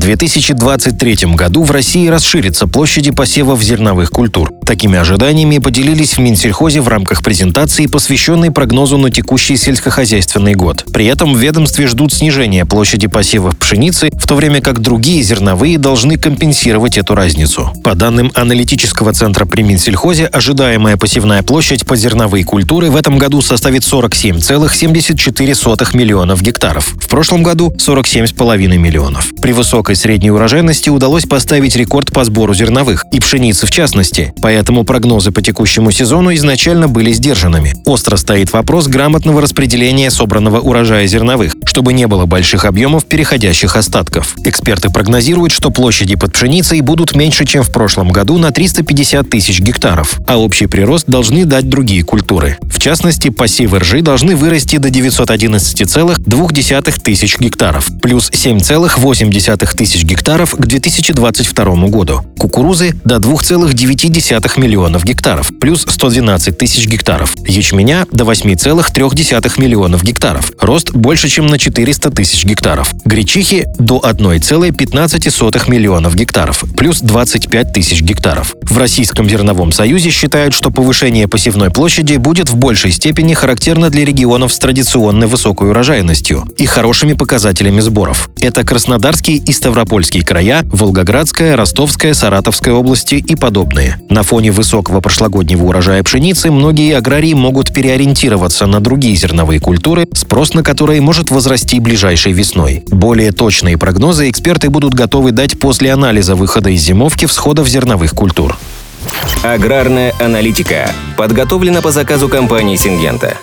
В 2023 году в России расширятся площади посевов зерновых культур. Такими ожиданиями поделились в Минсельхозе в рамках презентации, посвященной прогнозу на текущий сельскохозяйственный год. При этом в ведомстве ждут снижения площади посевов пшеницы, в то время как другие зерновые должны компенсировать эту разницу. По данным аналитического центра при Минсельхозе, ожидаемая посевная площадь по зерновые культуры в этом году составит 47,74 миллионов гектаров. В прошлом году 47,5 миллионов. При высокой средней урожайности удалось поставить рекорд по сбору зерновых, и пшеницы в частности. Поэтому прогнозы по текущему сезону изначально были сдержанными. Остро стоит вопрос грамотного распределения собранного урожая зерновых, чтобы не было больших объемов переходящих остатков. Эксперты прогнозируют, что площади под пшеницей будут меньше, чем в прошлом году на 350 тысяч гектаров, а общий прирост должны дать другие культуры. В частности, посевы ржи должны вырасти до 911,2 тысяч гектаров, плюс 7,8 тысяч гектаров к 2022 году. Кукурузы – до 2,9 миллионов гектаров, плюс 112 тысяч гектаров. Ячменя – до 8,3 миллионов гектаров, рост больше, чем на 400 тысяч гектаров. Гречихи – до 1,15 миллионов гектаров, плюс 25 тысяч гектаров. В Российском зерновом союзе считают, что повышение посевной площади будет в большей степени характерно для регионов с традиционной высокой урожайностью и хорошими показателями сборов. Это Краснодарский и Ставропольский края, Волгоградская, Ростовская, Саратовская области и подобные. На фоне высокого прошлогоднего урожая пшеницы многие аграрии могут переориентироваться на другие зерновые культуры, спрос на которые может возрасти ближайшей весной. Более точные прогнозы эксперты будут готовы дать после анализа выхода из зимовки всходов зерновых культур. Аграрная аналитика подготовлена по заказу компании «Сингента».